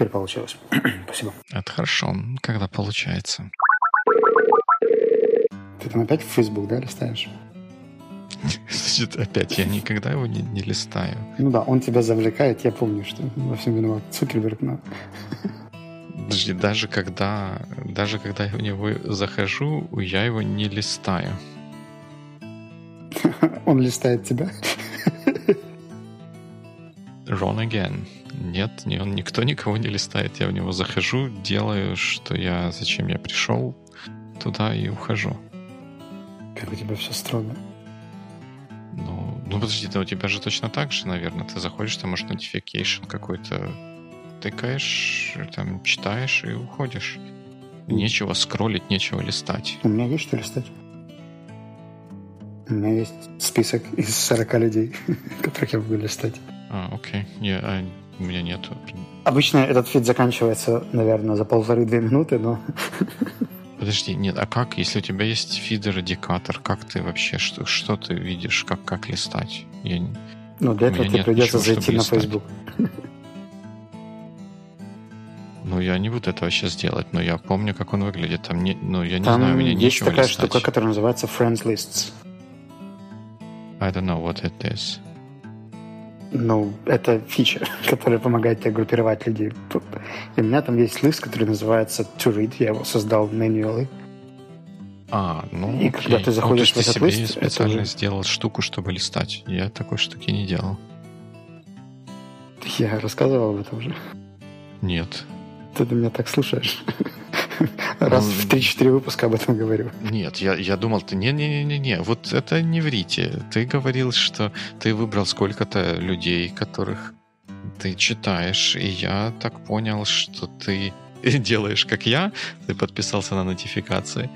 теперь получилось. Спасибо. Это хорошо, когда получается. Ты там опять в Facebook, да, листаешь? Значит, опять, я никогда его не, не листаю. Ну да, он тебя завлекает, я помню, что во всем виноват Цукерберг, но... Подожди, даже когда, даже когда я в него захожу, я его не листаю. Он листает тебя? Wrong again. Нет, не, он, никто никого не листает. Я в него захожу, делаю, что я, зачем я пришел туда и ухожу. Как у тебя все строго. Ну, ну подожди, да у тебя же точно так же, наверное. Ты заходишь, там, может, notification какой-то тыкаешь, там, читаешь и уходишь. Нечего скроллить, нечего листать. У меня есть что листать. У меня есть список из 40 людей, которых я буду листать. А, окей. Я, а, у меня нету. Обычно этот фид заканчивается, наверное, за полторы-две минуты, но... Подожди, нет, а как, если у тебя есть фидер-индикатор, как ты вообще, что, что ты видишь, как, как листать? Я, ну, для этого тебе придется ничего, зайти на. Facebook. Ну, я не буду этого сейчас делать, но я помню, как он выглядит. Там не, ну, я не Там знаю, у меня есть такая листать. штука, которая называется Friends Lists. I don't know what it is. Ну, это фича, которая помогает тебе группировать людей. И у меня там есть лист, который называется To Read. Я его создал manually. А, ну, И окей. когда ты заходишь ну, в этот себе лист... специально это... сделал штуку, чтобы листать. Я такой штуки не делал. Я рассказывал об этом уже. Нет. Ты меня так слушаешь. Раз в 3-4 выпуска об этом говорю. Нет, я, я думал, ты не-не-не-не, вот это не врите. Ты говорил, что ты выбрал сколько-то людей, которых ты читаешь, и я так понял, что ты делаешь, как я, ты подписался на нотификации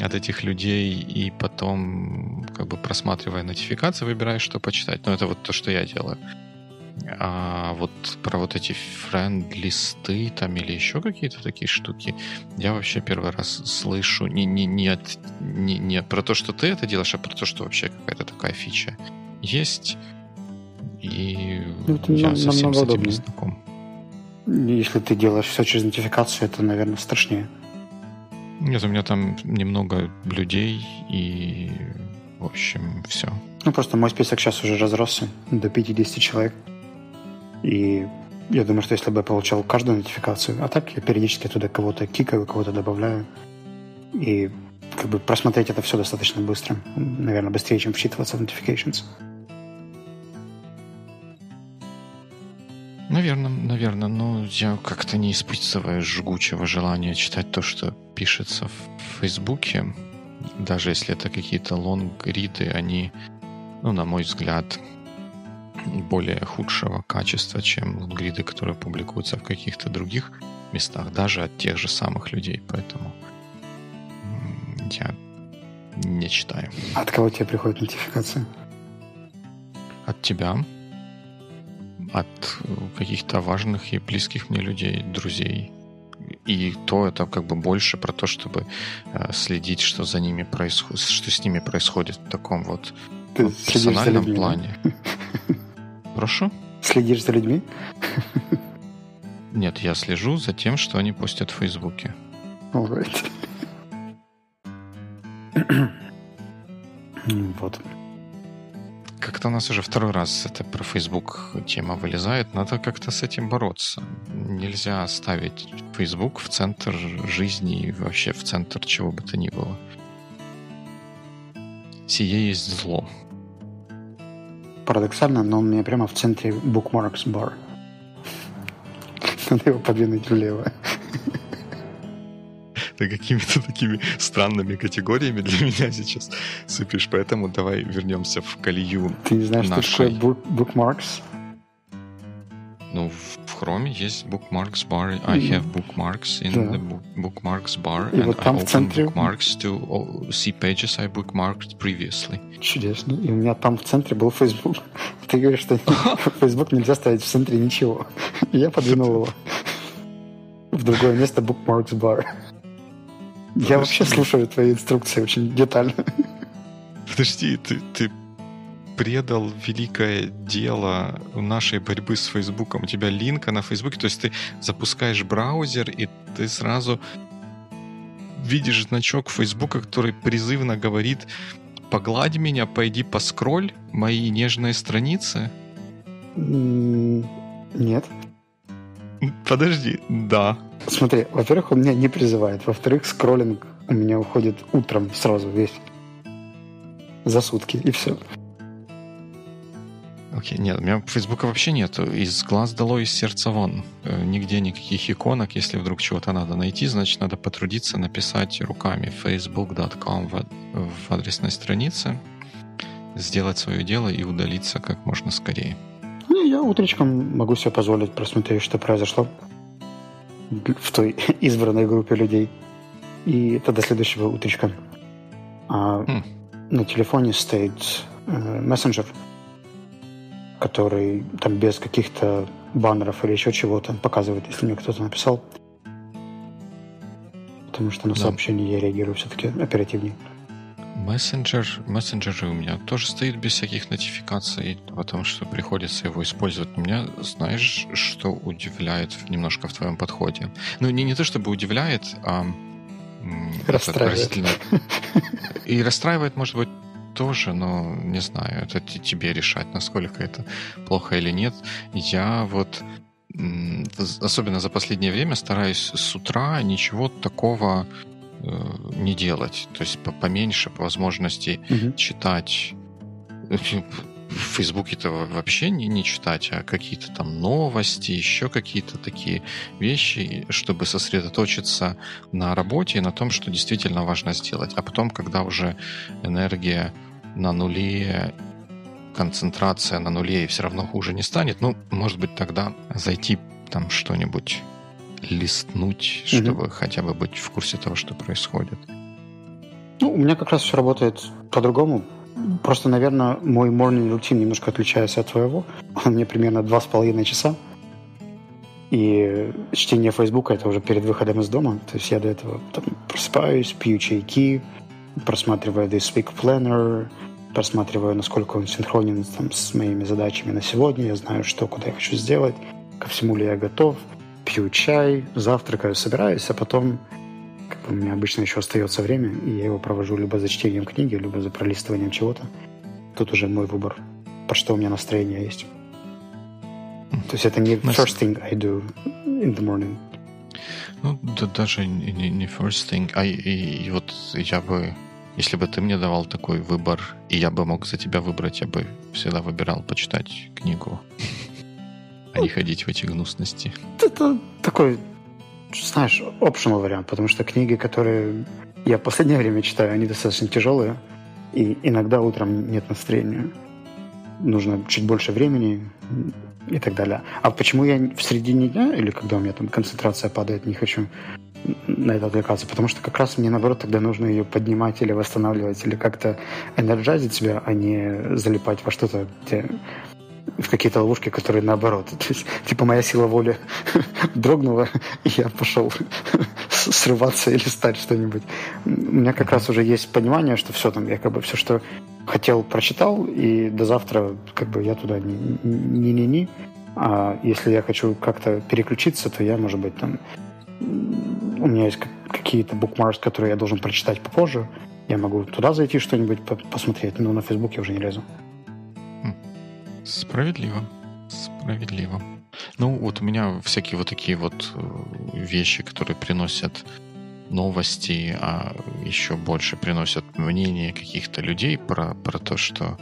от этих людей, и потом, как бы просматривая нотификации, выбираешь, что почитать. Но это вот то, что я делаю. А вот про вот эти френд-листы там или еще какие-то такие штуки, я вообще первый раз слышу не, не, не, от, не, не про то, что ты это делаешь, а про то, что вообще какая-то такая фича есть. И это я нам, совсем с этим удобнее. не знаком. Если ты делаешь все через нотификацию, это, наверное, страшнее. Нет, у меня там немного людей и, в общем, все. Ну, просто мой список сейчас уже разросся до 50 человек. И я думаю, что если бы я получал каждую нотификацию, а так я периодически туда кого-то кикаю, кого-то добавляю. И как бы просмотреть это все достаточно быстро. Наверное, быстрее, чем вчитываться в notifications. Наверное, наверное, но я как-то не испытываю жгучего желания читать то, что пишется в Фейсбуке. Даже если это какие-то лонгриды, они, ну, на мой взгляд, более худшего качества, чем гриды, которые публикуются в каких-то других местах, даже от тех же самых людей. Поэтому я не читаю. От кого тебе приходит нотификация? От тебя, от каких-то важных и близких мне людей, друзей. И то это как бы больше про то, чтобы э, следить, что за ними происходит, что с ними происходит в таком вот, Ты персональном плане. Прошу? Следишь за людьми? Нет, я слежу за тем, что они постят в Фейсбуке. Alright. вот. Как-то у нас уже второй раз это про Facebook тема вылезает. Надо как-то с этим бороться. Нельзя ставить Facebook в центр жизни и вообще в центр чего бы то ни было. Сие есть зло парадоксально, но он у меня прямо в центре Bookmarks Bar. Надо его подвинуть влево. Ты какими-то такими странными категориями для меня сейчас сыпешь, поэтому давай вернемся в колею Ты не знаешь, нашей... что такое bookmarks? Ну, в Chrome есть bookmarks bar. I have bookmarks in да. the bookmarks bar. И and вот там I в центре... bookmarks to see pages I bookmarked previously. Чудесно. И у меня там в центре был Facebook. Ты говоришь, что Facebook нельзя ставить в центре ничего. И я подвинул его в другое место bookmarks bar. Я вообще слушаю твои инструкции очень детально. Подожди, ты, ты предал великое дело нашей борьбы с Фейсбуком. У тебя линка на Фейсбуке, то есть ты запускаешь браузер, и ты сразу видишь значок Фейсбука, который призывно говорит «Погладь меня, пойди поскроль мои нежные страницы». Нет. Подожди, да. Смотри, во-первых, он меня не призывает. Во-вторых, скроллинг у меня уходит утром сразу весь. За сутки, и все. Окей, нет, у меня Фейсбука вообще нет. Из глаз дало, из сердца вон. Э, нигде никаких иконок. Если вдруг чего-то надо найти, значит, надо потрудиться написать руками facebook.com в, в адресной странице, сделать свое дело и удалиться как можно скорее. Не, я утречком могу себе позволить просмотреть, что произошло в той избранной группе людей. И это до следующего утречка. А хм. на телефоне стоит э, мессенджер, который там без каких-то баннеров или еще чего-то показывает, если мне кто-то написал. Потому что на да. сообщения я реагирую все-таки оперативнее. Мессенджер, мессенджер у меня тоже стоит без всяких нотификаций, потому что приходится его использовать. У меня, знаешь, что удивляет немножко в твоем подходе? Ну, не, не то чтобы удивляет, а расстраивает. И расстраивает, может быть, тоже, но не знаю, это тебе решать, насколько это плохо или нет. Я вот особенно за последнее время стараюсь с утра ничего такого э, не делать. То есть поменьше по возможности угу. читать в Фейсбуке-то вообще не, не читать, а какие-то там новости, еще какие-то такие вещи, чтобы сосредоточиться на работе и на том, что действительно важно сделать. А потом, когда уже энергия на нуле, концентрация на нуле и все равно хуже не станет, ну, может быть, тогда зайти там что-нибудь листнуть, чтобы mm-hmm. хотя бы быть в курсе того, что происходит. Ну, у меня как раз все работает по-другому. Просто, наверное, мой morning рутин немножко отличается от твоего. Он мне примерно два с половиной часа. И чтение Фейсбука это уже перед выходом из дома. То есть я до этого там, просыпаюсь, пью чайки, просматриваю This Week Planner, просматриваю, насколько он синхронен там, с моими задачами на сегодня. Я знаю, что, куда я хочу сделать, ко всему ли я готов. Пью чай, завтракаю, собираюсь, а потом у меня обычно еще остается время, и я его провожу либо за чтением книги, либо за пролистыванием чего-то. Тут уже мой выбор, по что у меня настроение есть. То есть это не first thing I do in the morning. Ну, да, даже не, не first thing, а и, и, и вот я бы, если бы ты мне давал такой выбор, и я бы мог за тебя выбрать, я бы всегда выбирал почитать книгу, а не ходить в эти гнусности. Это такой знаешь, optional вариант, потому что книги, которые я в последнее время читаю, они достаточно тяжелые, и иногда утром нет настроения. Нужно чуть больше времени и так далее. А почему я в середине дня или когда у меня там концентрация падает, не хочу на это отвлекаться? Потому что как раз мне, наоборот, тогда нужно ее поднимать или восстанавливать, или как-то энерджазить себя, а не залипать во что-то, где в какие-то ловушки, которые наоборот. То есть, типа моя сила воли дрогнула, и я пошел срываться или стать что-нибудь. У меня как раз уже есть понимание, что все там, я как бы все, что хотел, прочитал, и до завтра как бы я туда не-не-не. А если я хочу как-то переключиться, то я, может быть, там у меня есть какие-то букмарки, которые я должен прочитать попозже. Я могу туда зайти что-нибудь посмотреть, но на Фейсбуке уже не лезу. Справедливо. Справедливо. Ну, вот у меня всякие вот такие вот э, вещи, которые приносят новости, а еще больше приносят мнение каких-то людей про, про то, что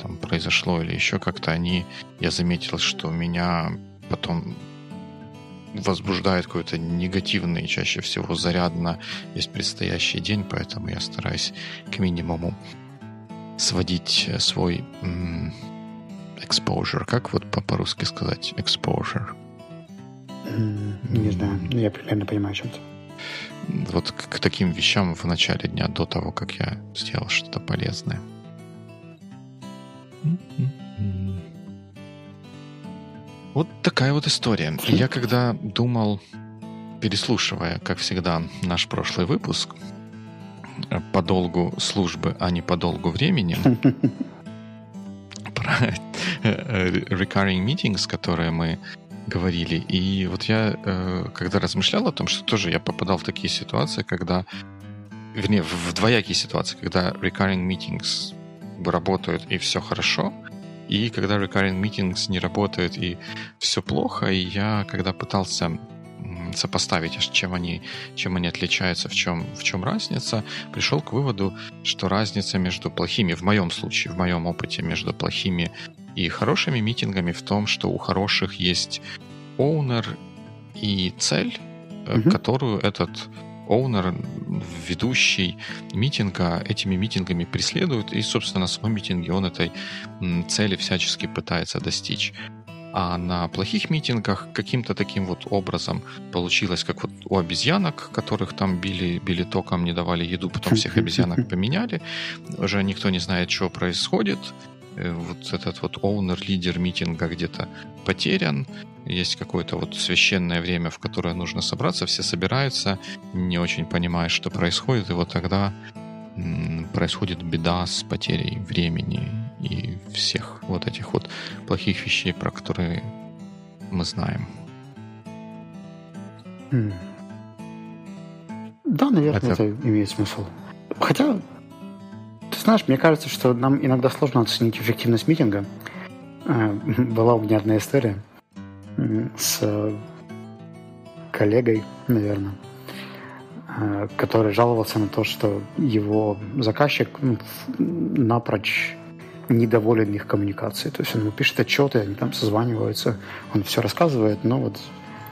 там произошло или еще как-то они... Я заметил, что меня потом возбуждает какой-то негативный, чаще всего зарядно весь предстоящий день, поэтому я стараюсь к минимуму сводить свой exposure. Как вот по-русски сказать exposure? Не знаю, я примерно понимаю, о чем ты. Вот к, к таким вещам в начале дня, до того, как я сделал что-то полезное. Вот такая вот история. Я когда думал, переслушивая, как всегда, наш прошлый выпуск по долгу службы, а не по долгу времени, recurring meetings, которые мы говорили. И вот я, э, когда размышлял о том, что тоже я попадал в такие ситуации, когда, вернее, в двоякие ситуации, когда recurring meetings работают и все хорошо, и когда recurring meetings не работают и все плохо, и я, когда пытался сопоставить, чем они, чем они отличаются, в чем, в чем разница, пришел к выводу, что разница между плохими, в моем случае, в моем опыте, между плохими и хорошими митингами в том, что у хороших есть оунер и цель, угу. которую этот оунер, ведущий митинга, этими митингами преследует, и, собственно, на самом митинге он этой цели всячески пытается достичь. А на плохих митингах каким-то таким вот образом получилось, как вот у обезьянок, которых там били, били током, не давали еду, потом всех обезьянок поменяли. Уже никто не знает, что происходит. Э, вот этот вот оунер, лидер митинга где-то потерян. Есть какое-то вот священное время, в которое нужно собраться. Все собираются, не очень понимая, что происходит. И вот тогда происходит беда с потерей времени и всех вот этих вот плохих вещей, про которые мы знаем. Mm. Да, наверное, это... это имеет смысл. Хотя, ты знаешь, мне кажется, что нам иногда сложно оценить эффективность митинга. Э, была у меня одна история с коллегой, наверное, Э, который жаловался на то, что его заказчик ну, напрочь недоволен их коммуникацией. То есть он ему пишет отчеты, они там созваниваются, он все рассказывает, но вот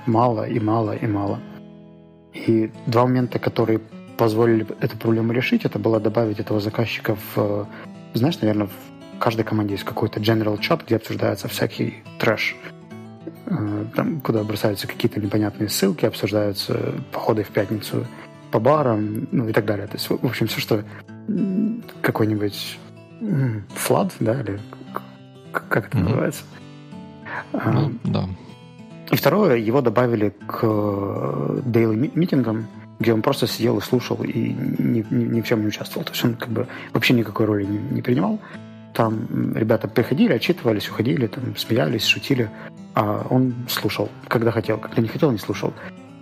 мало и мало и мало. И два момента, которые позволили эту проблему решить, это было добавить этого заказчика в, знаешь, наверное, в каждой команде есть какой-то general chat, где обсуждается всякий трэш. Э, там, куда бросаются какие-то непонятные ссылки, обсуждаются походы в пятницу по барам, ну и так далее. То есть, в общем, все, что какой-нибудь флад, да, или как это mm-hmm. называется. А, ну, да. И второе, его добавили к daily митингам, где он просто сидел и слушал и ни, ни, ни в чем не участвовал. То есть он как бы вообще никакой роли не, не принимал. Там ребята приходили, отчитывались, уходили, там смеялись, шутили, а он слушал, когда хотел, когда не хотел, не слушал.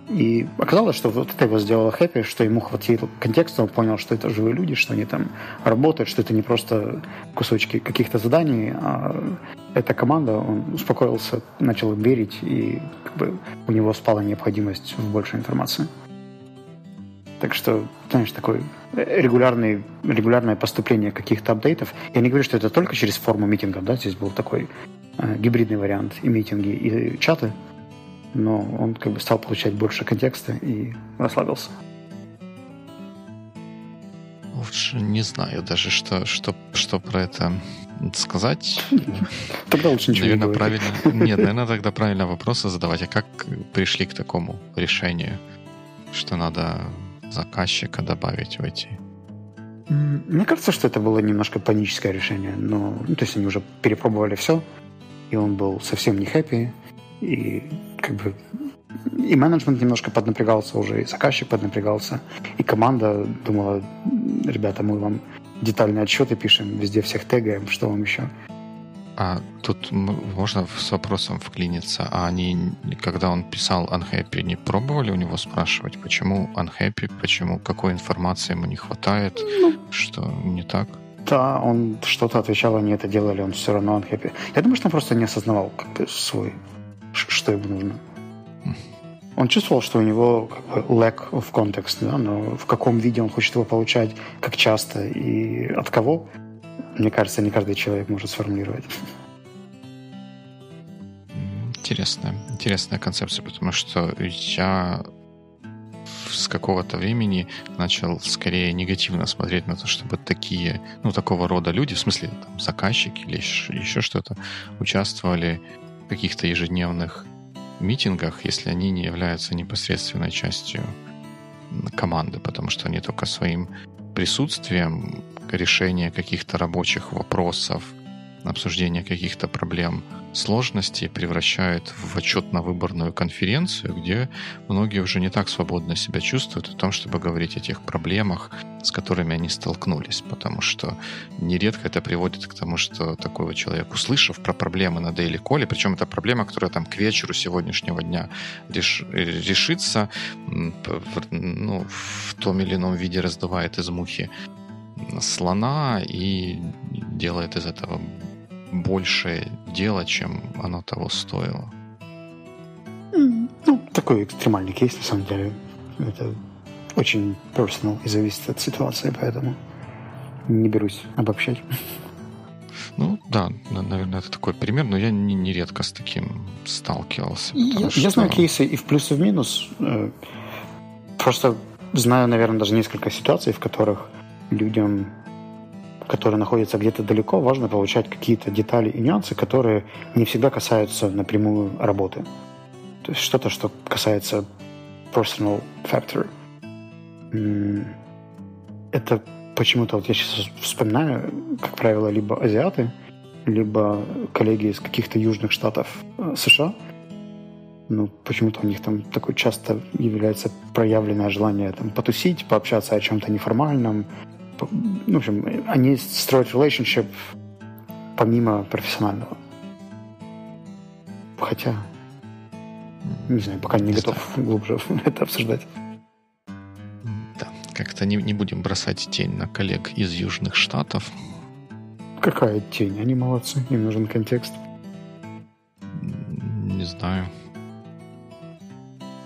И оказалось, что вот это его сделало хэппи, что ему хватило контекста, он понял, что это живые люди, что они там работают, что это не просто кусочки каких-то заданий, а эта команда, он успокоился, начал верить, и как бы у него спала необходимость в большей информации. Так что, знаешь, такое регулярный, регулярное поступление каких-то апдейтов. Я не говорю, что это только через форму митингов, да, здесь был такой э, гибридный вариант и митинги, и чаты, но он как бы стал получать больше контекста и расслабился. Уж не знаю даже, что, что, что про это сказать. Тогда лучше ничего наверное, не правильно. Нет, наверное, тогда правильно вопросы задавать. А как пришли к такому решению, что надо заказчика добавить в эти? Мне кажется, что это было немножко паническое решение. Но, ну, то есть они уже перепробовали все, и он был совсем не хэппи, и как бы и менеджмент немножко поднапрягался уже, и заказчик поднапрягался, и команда думала, ребята, мы вам детальные отчеты пишем, везде всех тегаем, что вам еще? А тут можно с вопросом вклиниться. А они, когда он писал Unhappy, не пробовали у него спрашивать, почему Unhappy, почему, какой информации ему не хватает, ну, что не так? Да, он что-то отвечал, они это делали, он все равно Unhappy. Я думаю, что он просто не осознавал как бы, свой что ему нужно. Он чувствовал, что у него как бы lack of context, да, но в каком виде он хочет его получать, как часто и от кого, мне кажется, не каждый человек может сформулировать. Интересная, интересная концепция, потому что я с какого-то времени начал скорее негативно смотреть на то, чтобы такие, ну, такого рода люди, в смысле, там, заказчики или еще что-то, участвовали каких-то ежедневных митингах, если они не являются непосредственной частью команды, потому что они только своим присутствием решения каких-то рабочих вопросов, обсуждения каких-то проблем сложности превращает в отчетно-выборную конференцию, где многие уже не так свободно себя чувствуют о том, чтобы говорить о тех проблемах, с которыми они столкнулись, потому что нередко это приводит к тому, что такой вот человек, услышав про проблемы на Daily Call, причем это проблема, которая там к вечеру сегодняшнего дня реш, решится, ну, в том или ином виде раздувает из мухи слона и делает из этого большее дело, чем оно того стоило. Ну, такой экстремальный кейс, на самом деле. Это очень personal и зависит от ситуации, поэтому не берусь обобщать. Ну да, наверное, это такой пример, но я не, не редко с таким сталкивался. Я, что... я знаю кейсы и в плюс, и в минус. Э, просто знаю, наверное, даже несколько ситуаций, в которых людям которые находятся где-то далеко, важно получать какие-то детали и нюансы, которые не всегда касаются напрямую работы. То есть что-то, что касается personal factor. Это почему-то, вот я сейчас вспоминаю, как правило, либо азиаты, либо коллеги из каких-то южных штатов э, США. Ну, почему-то у них там такое часто является проявленное желание там потусить, пообщаться о чем-то неформальном, ну, в общем, они строят relationship помимо профессионального. Хотя, не знаю, пока не, не готов знаю. глубже это обсуждать. Да, как-то не, не будем бросать тень на коллег из Южных Штатов. Какая тень? Они молодцы, им нужен контекст. Не знаю.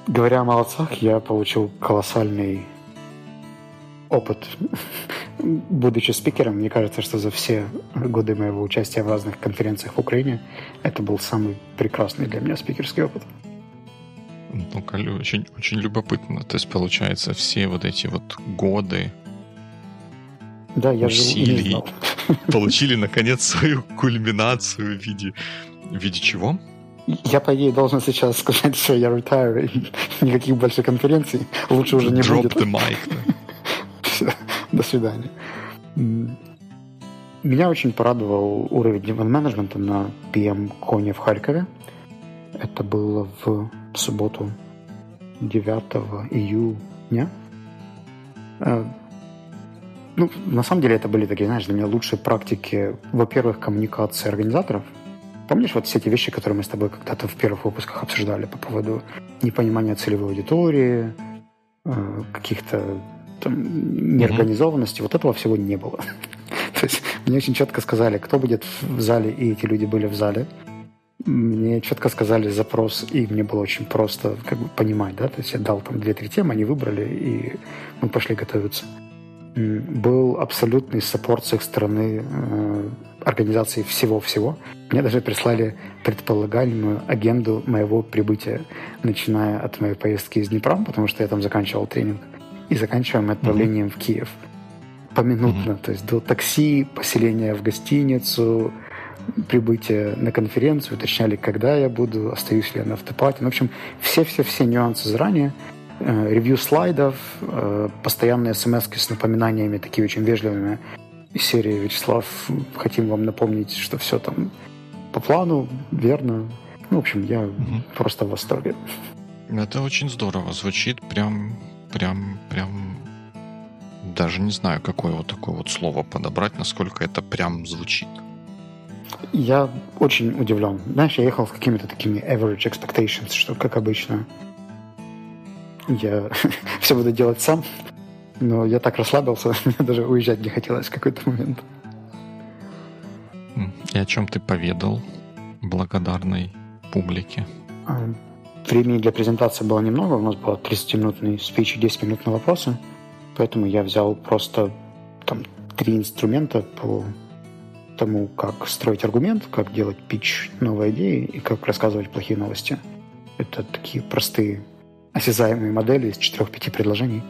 Говоря о молодцах, я получил колоссальный опыт будучи спикером, мне кажется, что за все годы моего участия в разных конференциях в Украине это был самый прекрасный для меня спикерский опыт. Ну, очень, очень любопытно. То есть, получается, все вот эти вот годы да, я усилий получили, наконец, свою кульминацию в виде, в виде чего? Я, по идее, должен сейчас сказать, что я retire, никаких больших конференций лучше уже не Drop будет. the mic. До свидания. Меня очень порадовал уровень диван-менеджмента на PM-коне в Харькове. Это было в субботу 9 июня. Э, ну, на самом деле это были такие, знаешь, для меня лучшие практики, во-первых, коммуникации организаторов. Помнишь вот все эти вещи, которые мы с тобой когда-то в первых выпусках обсуждали по поводу непонимания целевой аудитории, э, каких-то там, неорганизованности, mm-hmm. вот этого всего не было. То есть мне очень четко сказали, кто будет в зале, и эти люди были в зале. Мне четко сказали запрос, и мне было очень просто как бы понимать, да, то есть я дал там две-три темы, они выбрали, и мы пошли готовиться. Был абсолютный саппорт с их стороны э, организации всего-всего. Мне даже прислали предполагаемую агенду моего прибытия, начиная от моей поездки из Днепра, потому что я там заканчивал тренинг и заканчиваем отправлением mm-hmm. в Киев. Поминутно, mm-hmm. то есть до такси, поселения в гостиницу, прибытие на конференцию, уточняли, когда я буду, остаюсь ли я на автопате. Ну, в общем, все-все-все нюансы заранее. Э, ревью слайдов, э, постоянные смс с напоминаниями, такие очень вежливыми из серии «Вячеслав, хотим вам напомнить, что все там по плану, верно». Ну, в общем, я угу. просто в восторге. Это очень здорово. Звучит прям прям, прям даже не знаю, какое вот такое вот слово подобрать, насколько это прям звучит. Я очень удивлен. Знаешь, я ехал с какими-то такими average expectations, что, как обычно, я все буду делать сам, но я так расслабился, мне даже уезжать не хотелось в какой-то момент. И о чем ты поведал благодарной публике? Времени для презентации было немного, у нас было 30-минутный спич и 10 минут на вопросы, поэтому я взял просто там три инструмента по тому, как строить аргумент, как делать пич новой идеи и как рассказывать плохие новости. Это такие простые осязаемые модели из 4-5 предложений.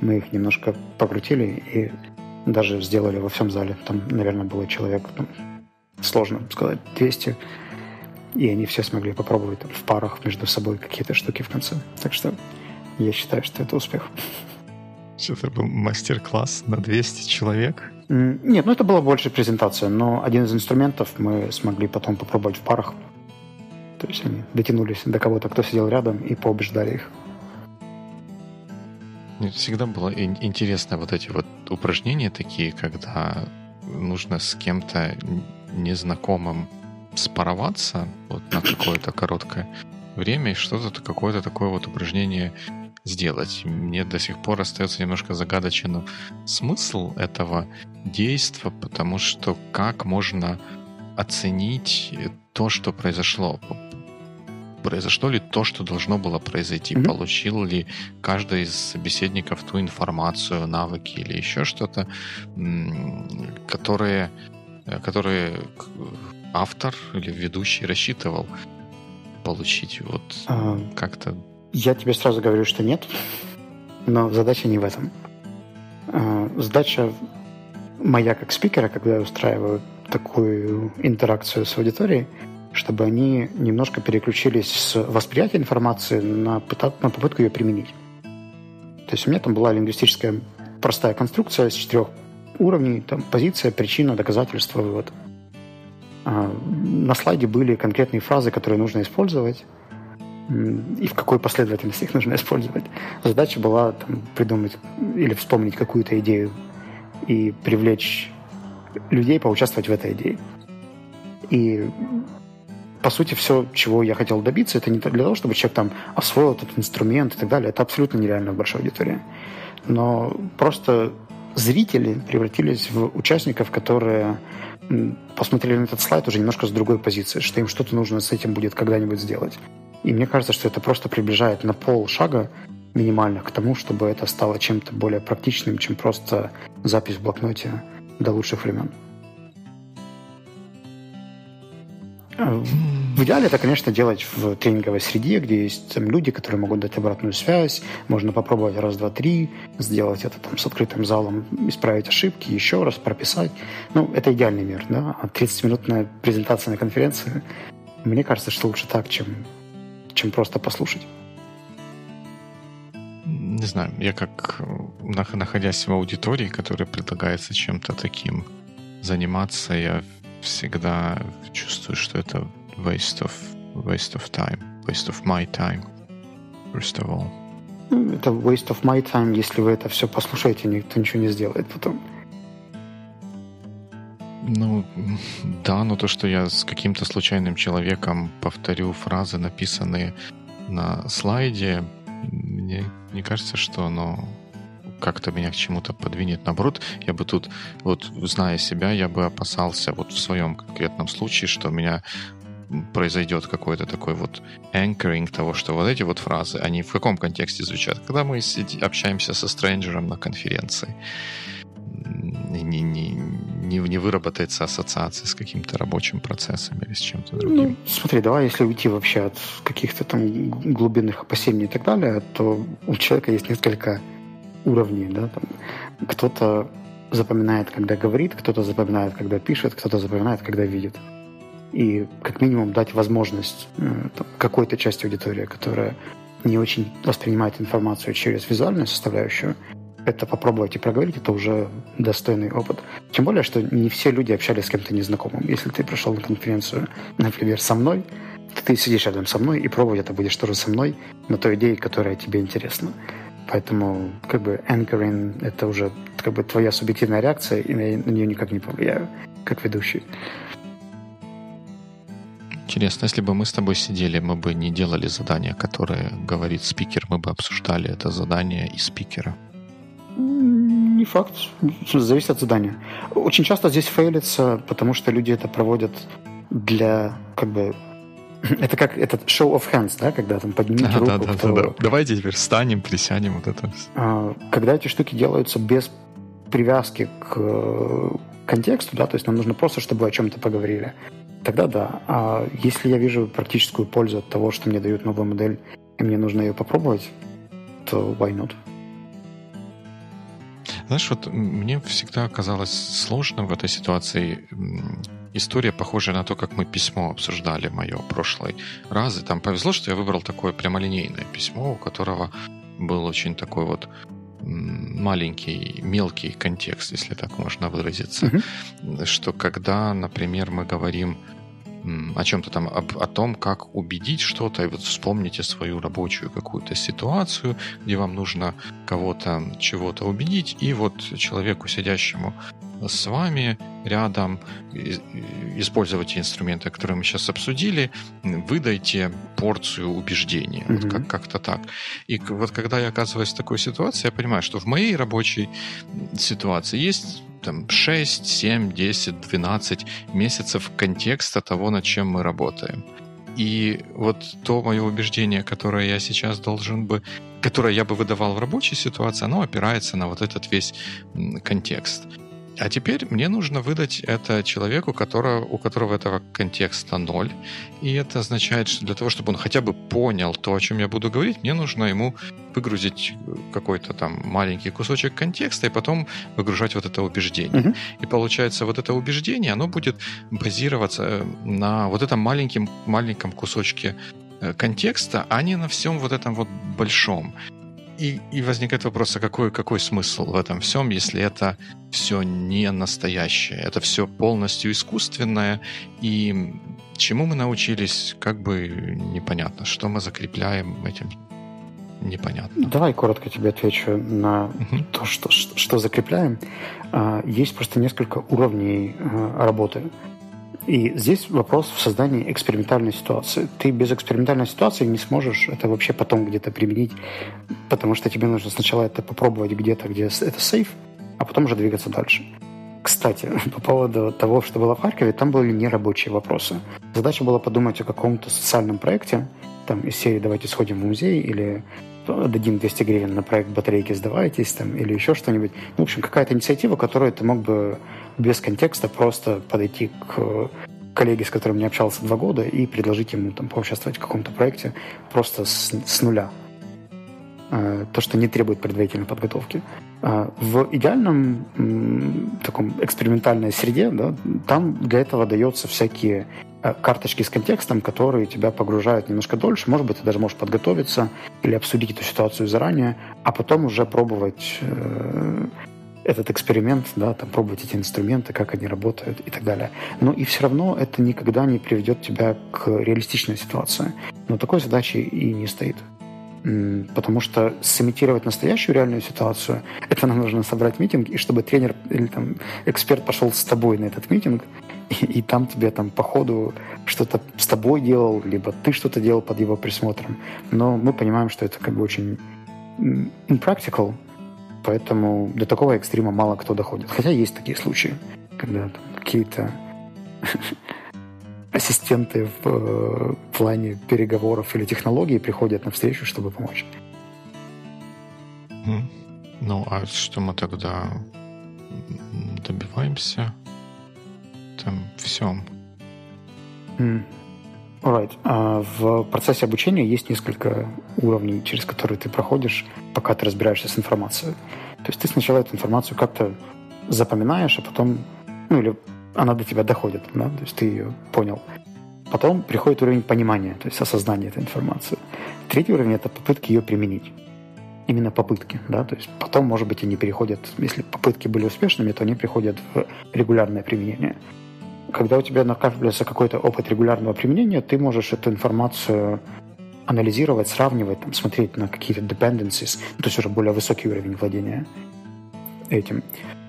Мы их немножко покрутили и даже сделали во всем зале. Там, наверное, было человек, ну, сложно сказать, 200 и они все смогли попробовать там, в парах между собой какие-то штуки в конце. Так что я считаю, что это успех. Что это был мастер-класс на 200 человек? Нет, ну это была больше презентация, но один из инструментов мы смогли потом попробовать в парах. То есть они дотянулись до кого-то, кто сидел рядом, и поубеждали их. Всегда было интересно вот эти вот упражнения такие, когда нужно с кем-то незнакомым спароваться вот на какое-то короткое время и что-то какое-то такое вот упражнение сделать. Мне до сих пор остается немножко загадочен смысл этого действия, потому что как можно оценить то, что произошло? Произошло ли то, что должно было произойти? Mm-hmm. Получил ли каждый из собеседников ту информацию, навыки или еще что-то, которые, которые автор или ведущий рассчитывал получить? Вот а, как-то я тебе сразу говорю, что нет, но задача не в этом. А, задача моя как спикера, когда я устраиваю такую интеракцию с аудиторией, чтобы они немножко переключились с восприятия информации на, на попытку ее применить. То есть у меня там была лингвистическая простая конструкция с четырех уровней, там позиция, причина, доказательство, вывод. А, на слайде были конкретные фразы, которые нужно использовать и в какой последовательности их нужно использовать. Задача была там, придумать или вспомнить какую-то идею и привлечь людей поучаствовать в этой идее. И по сути, все, чего я хотел добиться, это не для того, чтобы человек там освоил этот инструмент и так далее. Это абсолютно нереально в большой аудитории. Но просто зрители превратились в участников, которые посмотрели на этот слайд уже немножко с другой позиции, что им что-то нужно с этим будет когда-нибудь сделать. И мне кажется, что это просто приближает на пол шага минимально к тому, чтобы это стало чем-то более практичным, чем просто запись в блокноте до лучших времен. В идеале это, конечно, делать в тренинговой среде, где есть там, люди, которые могут дать обратную связь. Можно попробовать раз, два, три, сделать это там с открытым залом, исправить ошибки, еще раз прописать. Ну, это идеальный мир, да? А 30-минутная презентация на конференции, мне кажется, что лучше так, чем чем просто послушать. Не знаю, я как находясь в аудитории, которая предлагается чем-то таким заниматься, я всегда чувствую, что это waste of, waste of time, waste of my time, first of all. Ну, это waste of my time, если вы это все послушаете, никто ничего не сделает потом. Ну, да, но то, что я с каким-то случайным человеком повторю фразы, написанные на слайде, мне не кажется, что оно как-то меня к чему-то подвинет. Наоборот, я бы тут, вот зная себя, я бы опасался вот в своем конкретном случае, что меня произойдет какой-то такой вот anchoring того, что вот эти вот фразы, они в каком контексте звучат? Когда мы общаемся со стрэнджером на конференции, не, не, не, не выработается ассоциация с каким-то рабочим процессом или с чем-то другим. Ну, смотри, давай, если уйти вообще от каких-то там глубинных опасений и так далее, то у человека есть несколько уровней. Да? Там, кто-то запоминает, когда говорит, кто-то запоминает, когда пишет, кто-то запоминает, когда видит. И как минимум дать возможность э, какой-то части аудитории, которая не очень воспринимает информацию через визуальную составляющую, это попробовать и проговорить, это уже достойный опыт. Тем более, что не все люди общались с кем-то незнакомым. Если ты пришел на конференцию, например, со мной, то ты сидишь рядом со мной, и пробовать это будешь тоже со мной на той идее, которая тебе интересна. Поэтому, как бы, anchoring — это уже как бы твоя субъективная реакция, и на нее никак не повлияю, как ведущий. Интересно, если бы мы с тобой сидели, мы бы не делали задание, которое говорит спикер, мы бы обсуждали это задание и спикера. Не факт. Зависит от задания. Очень часто здесь фейлится, потому что люди это проводят для, как бы, это как этот show of hands, да, когда там поднимите а, руку. Да, да, кто... да, да. Давайте теперь встанем, присядем, вот это. А, когда эти штуки делаются без привязки к э, контексту, да, то есть нам нужно просто, чтобы о чем-то поговорили, тогда да. А если я вижу практическую пользу от того, что мне дают новую модель, и мне нужно ее попробовать, то why not? Знаешь, вот мне всегда казалось сложным в этой ситуации история, похожая на то, как мы письмо обсуждали мое прошлый раз. И там повезло, что я выбрал такое прямолинейное письмо, у которого был очень такой вот маленький, мелкий контекст, если так можно выразиться. Mm-hmm. Что когда, например, мы говорим о чем-то там, об, о том, как убедить что-то, и вот вспомните свою рабочую какую-то ситуацию, где вам нужно кого-то чего-то убедить, и вот человеку, сидящему с вами рядом, использовать инструменты, которые мы сейчас обсудили, выдайте порцию убеждения. Mm-hmm. Вот как- как-то так. И вот когда я оказываюсь в такой ситуации, я понимаю, что в моей рабочей ситуации есть там 6, 7, 10, 12 месяцев контекста того, над чем мы работаем. И вот то мое убеждение, которое я сейчас должен бы, которое я бы выдавал в рабочей ситуации, оно опирается на вот этот весь контекст. А теперь мне нужно выдать это человеку, которого, у которого этого контекста ноль. И это означает, что для того, чтобы он хотя бы понял то, о чем я буду говорить, мне нужно ему выгрузить какой-то там маленький кусочек контекста и потом выгружать вот это убеждение. Uh-huh. И получается, вот это убеждение, оно будет базироваться э, на вот этом маленьком, маленьком кусочке э, контекста, а не на всем вот этом вот большом и, и возникает вопрос, а какой, какой смысл в этом всем, если это все не настоящее, это все полностью искусственное, и чему мы научились, как бы непонятно, что мы закрепляем этим непонятно. Давай коротко тебе отвечу на угу. то, что, что, что закрепляем. А, есть просто несколько уровней а, работы. И здесь вопрос в создании экспериментальной ситуации. Ты без экспериментальной ситуации не сможешь это вообще потом где-то применить, потому что тебе нужно сначала это попробовать где-то, где это сейф, а потом уже двигаться дальше. Кстати, по поводу того, что было в Харькове, там были нерабочие вопросы. Задача была подумать о каком-то социальном проекте, там из серии «Давайте сходим в музей» или дадим 200 гривен на проект «Батарейки сдавайтесь» там, или еще что-нибудь. Ну, в общем, какая-то инициатива, которую ты мог бы без контекста просто подойти к коллеге, с которым не общался два года, и предложить ему там, поучаствовать в каком-то проекте просто с, с нуля. А, то, что не требует предварительной подготовки. А, в идеальном таком экспериментальной среде, да, там для этого дается всякие карточки с контекстом, которые тебя погружают немножко дольше. Может быть, ты даже можешь подготовиться или обсудить эту ситуацию заранее, а потом уже пробовать э, этот эксперимент, да, там, пробовать эти инструменты, как они работают и так далее. Но и все равно это никогда не приведет тебя к реалистичной ситуации. Но такой задачи и не стоит. Потому что сымитировать настоящую реальную ситуацию, это нам нужно собрать митинг, и чтобы тренер или там эксперт пошел с тобой на этот митинг, и, там тебе там по ходу что-то с тобой делал, либо ты что-то делал под его присмотром. Но мы понимаем, что это как бы очень impractical, Поэтому до такого экстрима мало кто доходит. Хотя есть такие случаи, когда какие-то ассистенты в э, плане переговоров или технологий приходят на встречу, чтобы помочь. Ну, а что мы тогда добиваемся? Там всем. Alright. А в процессе обучения есть несколько уровней, через которые ты проходишь, пока ты разбираешься с информацией. То есть ты сначала эту информацию как-то запоминаешь, а потом, ну или она до тебя доходит, да, то есть ты ее понял. Потом приходит уровень понимания, то есть осознания этой информации. Третий уровень – это попытки ее применить. Именно попытки, да, то есть потом, может быть, они переходят, если попытки были успешными, то они приходят в регулярное применение когда у тебя накапливается какой-то опыт регулярного применения, ты можешь эту информацию анализировать, сравнивать, там, смотреть на какие-то dependencies, то есть уже более высокий уровень владения этим.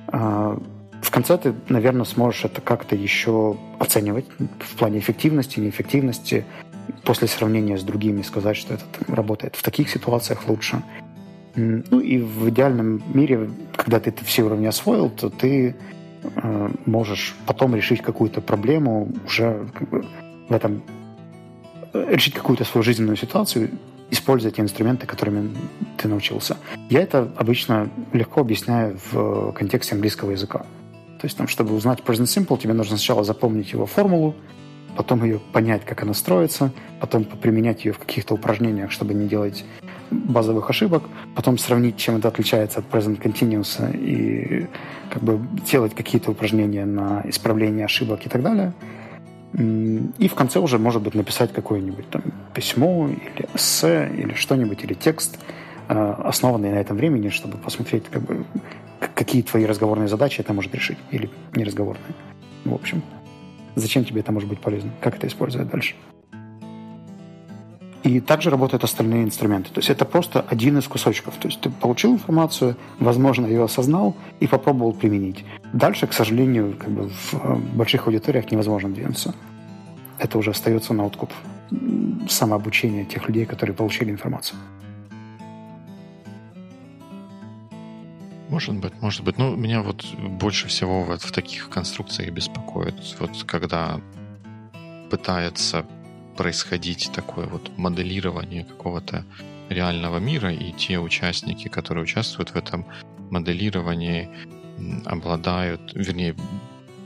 А, в конце ты, наверное, сможешь это как-то еще оценивать в плане эффективности, неэффективности, после сравнения с другими сказать, что это работает в таких ситуациях лучше. Ну и в идеальном мире, когда ты это все уровни освоил, то ты Э, можешь потом решить какую-то проблему уже как бы, в этом э, решить какую-то свою жизненную ситуацию, используя те инструменты, которыми ты научился. Я это обычно легко объясняю в контексте английского языка. То есть, там, чтобы узнать present simple, тебе нужно сначала запомнить его формулу, потом ее понять, как она строится, потом применять ее в каких-то упражнениях, чтобы не делать базовых ошибок, потом сравнить, чем это отличается от present continuous и как бы делать какие-то упражнения на исправление ошибок и так далее. И в конце уже, может быть, написать какое-нибудь там письмо или эссе или что-нибудь, или текст, э, основанный на этом времени, чтобы посмотреть, как бы, какие твои разговорные задачи это может решить, или неразговорные. В общем. зачем тебе это может быть полезно, как это использовать дальше. И также работают остальные инструменты. То есть это просто один из кусочков. То есть ты получил информацию, возможно, ее осознал и попробовал применить. Дальше, к сожалению, как бы в э, больших аудиториях невозможно двинуться. Это уже остается на откуп самообучения тех людей, которые получили информацию. Может быть, может быть. Ну, меня вот больше всего вот в таких конструкциях беспокоит, вот когда пытается происходить такое вот моделирование какого-то реального мира, и те участники, которые участвуют в этом моделировании, обладают, вернее,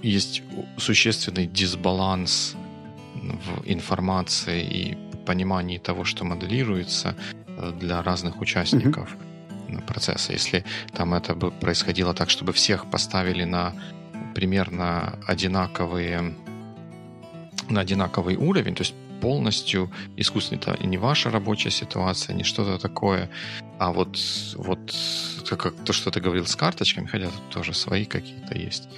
есть существенный дисбаланс в информации и понимании того, что моделируется э, для разных участников mm-hmm. процесса. Если там это бы происходило так, чтобы всех поставили на примерно одинаковые на одинаковый уровень, то есть полностью искусственный. Это не ваша рабочая ситуация, не что-то такое, а вот, вот как то, что ты говорил с карточками, хотя тут тоже свои какие-то есть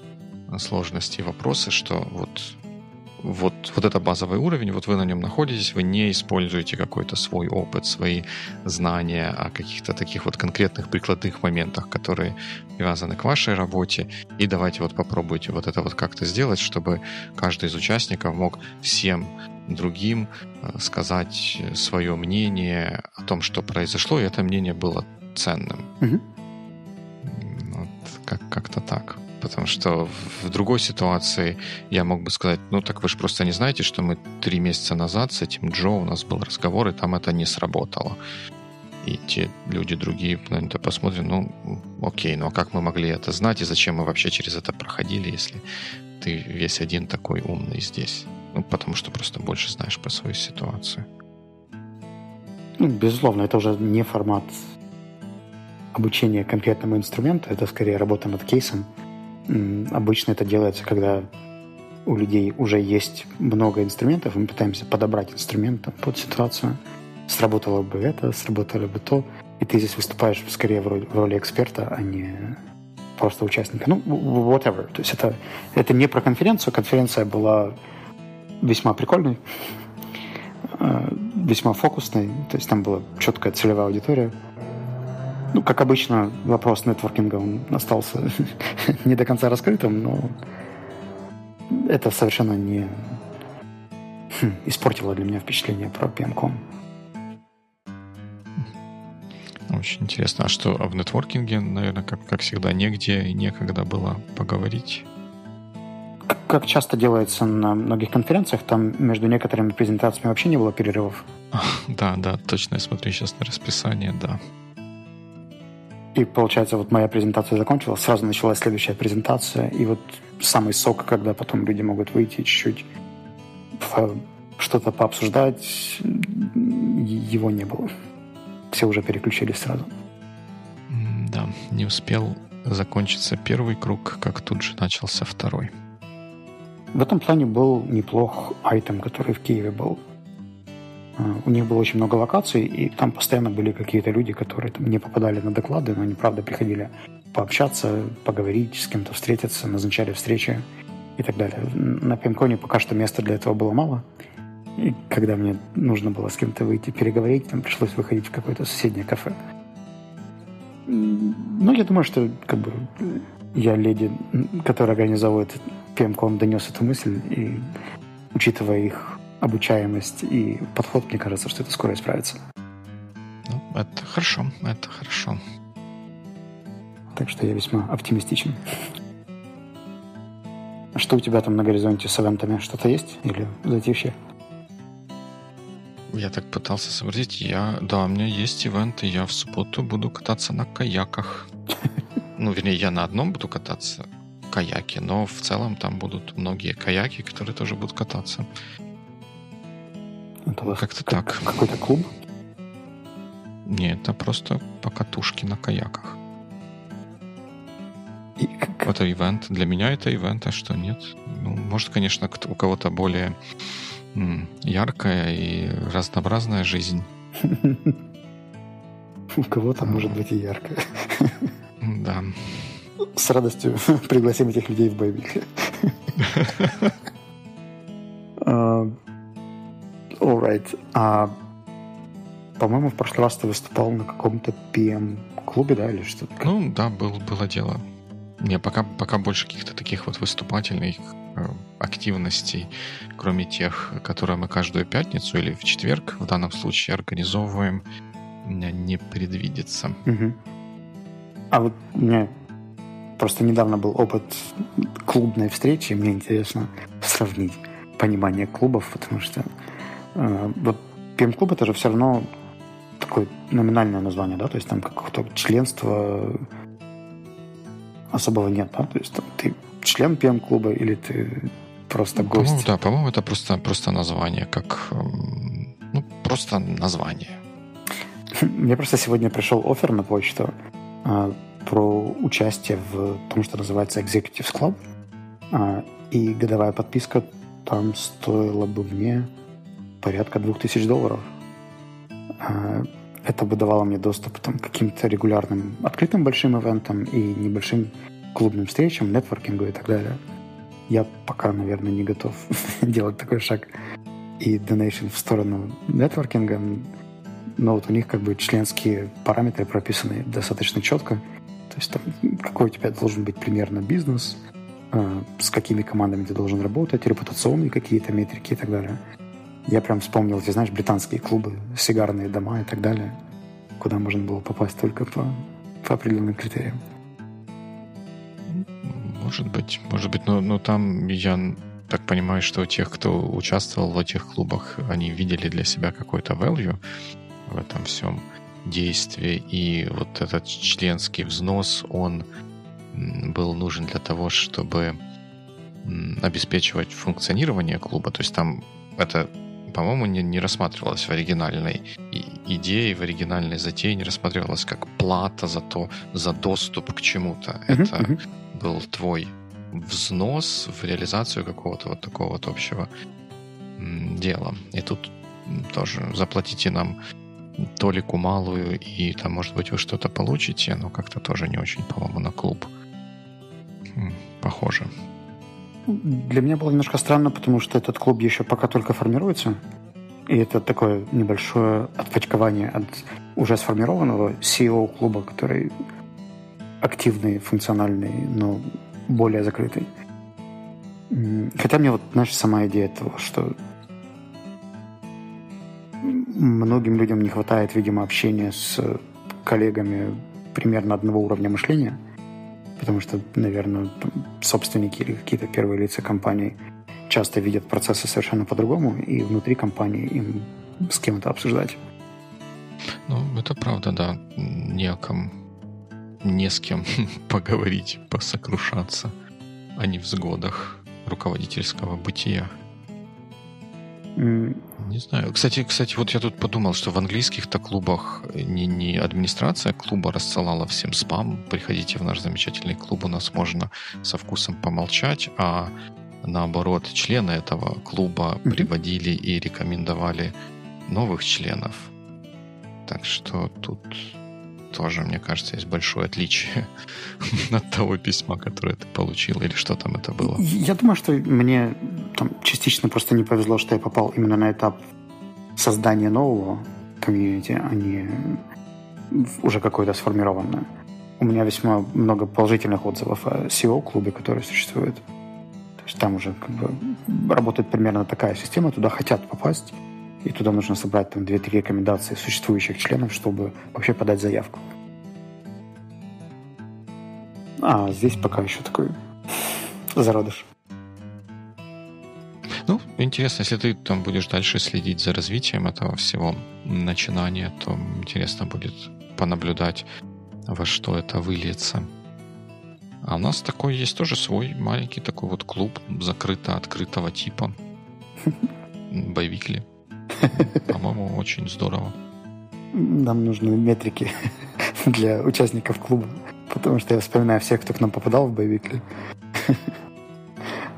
сложности и вопросы, что вот вот, вот это базовый уровень, вот вы на нем находитесь, вы не используете какой-то свой опыт, свои знания о каких-то таких вот конкретных прикладных моментах, которые привязаны к вашей работе. И давайте вот попробуйте вот это вот как-то сделать, чтобы каждый из участников мог всем другим э, сказать свое мнение о том, что произошло, и это мнение было ценным. Угу. Вот как- как-то так. Потому что в другой ситуации я мог бы сказать, ну так вы же просто не знаете, что мы три месяца назад с этим Джо у нас был разговор, и там это не сработало. И те люди другие на это посмотрят, ну окей, ну а как мы могли это знать, и зачем мы вообще через это проходили, если ты весь один такой умный здесь? Ну, потому что просто больше знаешь про свою ситуацию. Ну, безусловно, это уже не формат обучения конкретному инструменту, это скорее работа над кейсом, Обычно это делается, когда у людей уже есть много инструментов, мы пытаемся подобрать инструменты под ситуацию. Сработало бы это, сработало бы то, и ты здесь выступаешь скорее в роли, в роли эксперта, а не просто участника. Ну, whatever. То есть это, это не про конференцию. Конференция была весьма прикольной, э, весьма фокусной. То есть там была четкая целевая аудитория – ну, как обычно, вопрос нетворкинга он остался не до конца раскрытым, но это совершенно не хм, испортило для меня впечатление про PMCon. Очень интересно. А что а в нетворкинге, наверное, как, как всегда, негде и некогда было поговорить? Как часто делается на многих конференциях, там между некоторыми презентациями вообще не было перерывов. Да, да, точно. Я смотрю сейчас на расписание, да. И получается, вот моя презентация закончилась, сразу началась следующая презентация, и вот самый сок, когда потом люди могут выйти чуть-чуть что-то пообсуждать, его не было. Все уже переключились сразу. Да, не успел закончиться первый круг, как тут же начался второй. В этом плане был неплох айтем, который в Киеве был. А, у них было очень много локаций, и там постоянно были какие-то люди, которые там не попадали на доклады, но они, правда, приходили пообщаться, поговорить, с кем-то встретиться, назначали встречи и так далее. На Пимконе пока что места для этого было мало. И когда мне нужно было с кем-то выйти переговорить, там пришлось выходить в какое-то соседнее кафе. Ну, я думаю, что как бы я леди, которая организовывает PMCon, донес эту мысль, и учитывая их обучаемость и подход, мне кажется, что это скоро исправится. Ну, это хорошо, это хорошо. Так что я весьма оптимистичен. А что у тебя там на горизонте с ивентами? Что-то есть? Или затишье? Я так пытался сообразить. Я, да, у меня есть ивенты. Я в субботу буду кататься на каяках. Ну, вернее, я на одном буду кататься каяки, но в целом там будут многие каяки, которые тоже будут кататься. Это у вас как-то как, так. Какой-то клуб? Нет, это просто покатушки на каяках. И как... Это ивент. Для меня это ивент, а что нет? Ну, может, конечно, у кого-то более м, яркая и разнообразная жизнь. У кого-то может быть и яркая. Да. С радостью пригласим этих людей в боевик. Alright. А, по-моему, в прошлый раз ты выступал на каком-то PM-клубе, да, или что-то? Ну, да, был, было дело. Не, пока, пока больше каких-то таких вот выступательных э, активностей, кроме тех, которые мы каждую пятницу или в четверг в данном случае организовываем, не предвидится. Угу. А вот у меня просто недавно был опыт клубной встречи, мне интересно сравнить понимание клубов, потому что вот PM-клуб это же все равно такое номинальное название, да, то есть там какое-то членство особого нет, да, то есть там, ты член PM-клуба или ты просто гость? По-моему, да, по-моему, это просто, просто название, как эм, ну, просто название. Мне просто сегодня пришел офер на почту а, про участие в том, что называется Executive Club. А, и годовая подписка там стоила бы мне порядка 2000 долларов. А, это бы давало мне доступ там, к каким-то регулярным открытым большим ивентам и небольшим клубным встречам, нетворкингу и так далее. Я пока, наверное, не готов делать такой шаг и donation в сторону нетворкинга, но вот у них как бы членские параметры прописаны достаточно четко. То есть там какой у тебя должен быть примерно бизнес, э, с какими командами ты должен работать, репутационные какие-то метрики и так далее. Я прям вспомнил, ты знаешь, британские клубы, сигарные дома и так далее, куда можно было попасть только по, по определенным критериям. Может быть, может быть, но, но там я так понимаю, что тех, кто участвовал в этих клубах, они видели для себя какой-то value, в этом всем действии. И вот этот членский взнос, он был нужен для того, чтобы обеспечивать функционирование клуба. То есть там это, по-моему, не, не рассматривалось в оригинальной идее, в оригинальной затее, не рассматривалось как плата за то, за доступ к чему-то. Uh-huh, это uh-huh. был твой взнос в реализацию какого-то вот такого вот общего дела. И тут тоже заплатите нам толику малую, и там, может быть, вы что-то получите, но как-то тоже не очень, по-моему, на клуб. Похоже. Для меня было немножко странно, потому что этот клуб еще пока только формируется. И это такое небольшое отпочкование от уже сформированного CEO клуба, который активный, функциональный, но более закрытый. Хотя мне вот, знаешь, сама идея того, что многим людям не хватает, видимо, общения с коллегами примерно одного уровня мышления, потому что, наверное, собственники или какие-то первые лица компаний часто видят процессы совершенно по-другому, и внутри компании им с кем это обсуждать. Ну, это правда, да. Не о ком, не с кем поговорить, посокрушаться о невзгодах руководительского бытия. Не знаю. Кстати, кстати, вот я тут подумал, что в английских-то клубах не, не администрация клуба рассылала всем спам. Приходите в наш замечательный клуб, у нас можно со вкусом помолчать, а наоборот, члены этого клуба mm-hmm. приводили и рекомендовали новых членов. Так что тут тоже, мне кажется, есть большое отличие от того письма, которое ты получил, или что там это было? Я думаю, что мне там, частично просто не повезло, что я попал именно на этап создания нового комьюнити, а не уже какое-то сформированное. У меня весьма много положительных отзывов о SEO-клубе, который существует. То есть там уже как бы работает примерно такая система, туда хотят попасть, и туда нужно собрать там 2-3 рекомендации существующих членов, чтобы вообще подать заявку. А здесь пока еще такой зародыш. Ну, интересно, если ты там будешь дальше следить за развитием этого всего начинания, то интересно будет понаблюдать, во что это выльется. А у нас такой есть тоже свой маленький такой вот клуб закрыто-открытого типа. Боевикли. По-моему, очень здорово. Нам нужны метрики для участников клуба, потому что я вспоминаю всех, кто к нам попадал в боевики.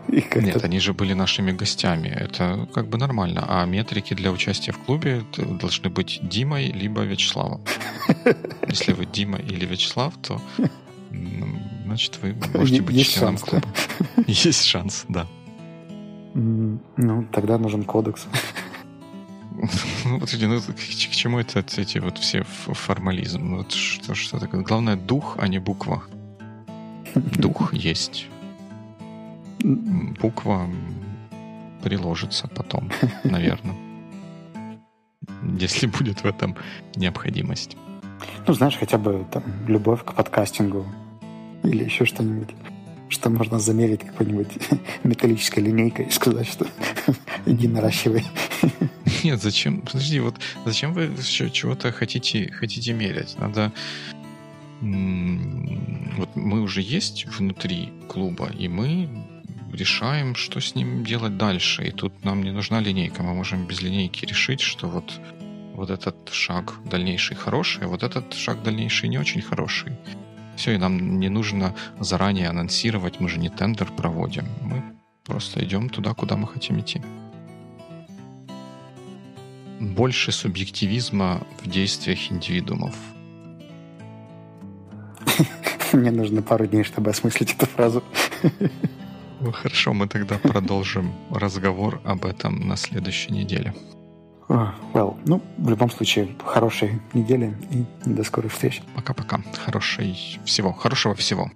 Нет, они же были нашими гостями. Это как бы нормально. А метрики для участия в клубе должны быть Димой либо Вячеславом. Если вы Дима или Вячеслав, то значит вы можете быть Есть членом шанс, клуба. Есть шанс, да. Ну, тогда нужен кодекс. Ну, подожди, ну к, к чему это эти вот все формализм? Вот что, что такое? Главное дух, а не буква. Дух есть. Буква приложится потом, наверное. Если будет в этом необходимость. Ну, знаешь, хотя бы там любовь к подкастингу или еще что-нибудь что можно замерить какой-нибудь металлической линейкой и сказать, что иди наращивай. Нет, зачем? Подожди, вот зачем вы чего-то хотите, хотите мерять? Надо... Вот мы уже есть внутри клуба, и мы решаем, что с ним делать дальше. И тут нам не нужна линейка. Мы можем без линейки решить, что вот, вот этот шаг дальнейший хороший, а вот этот шаг дальнейший не очень хороший. Все, и нам не нужно заранее анонсировать, мы же не тендер проводим. Мы просто идем туда, куда мы хотим идти. Больше субъективизма в действиях индивидуумов. Мне нужно пару дней, чтобы осмыслить эту фразу. Ну, хорошо, мы тогда продолжим разговор об этом на следующей неделе. Well, ну, в любом случае, хорошей недели и до скорых встреч. Пока-пока. Хорошей всего. Хорошего всего.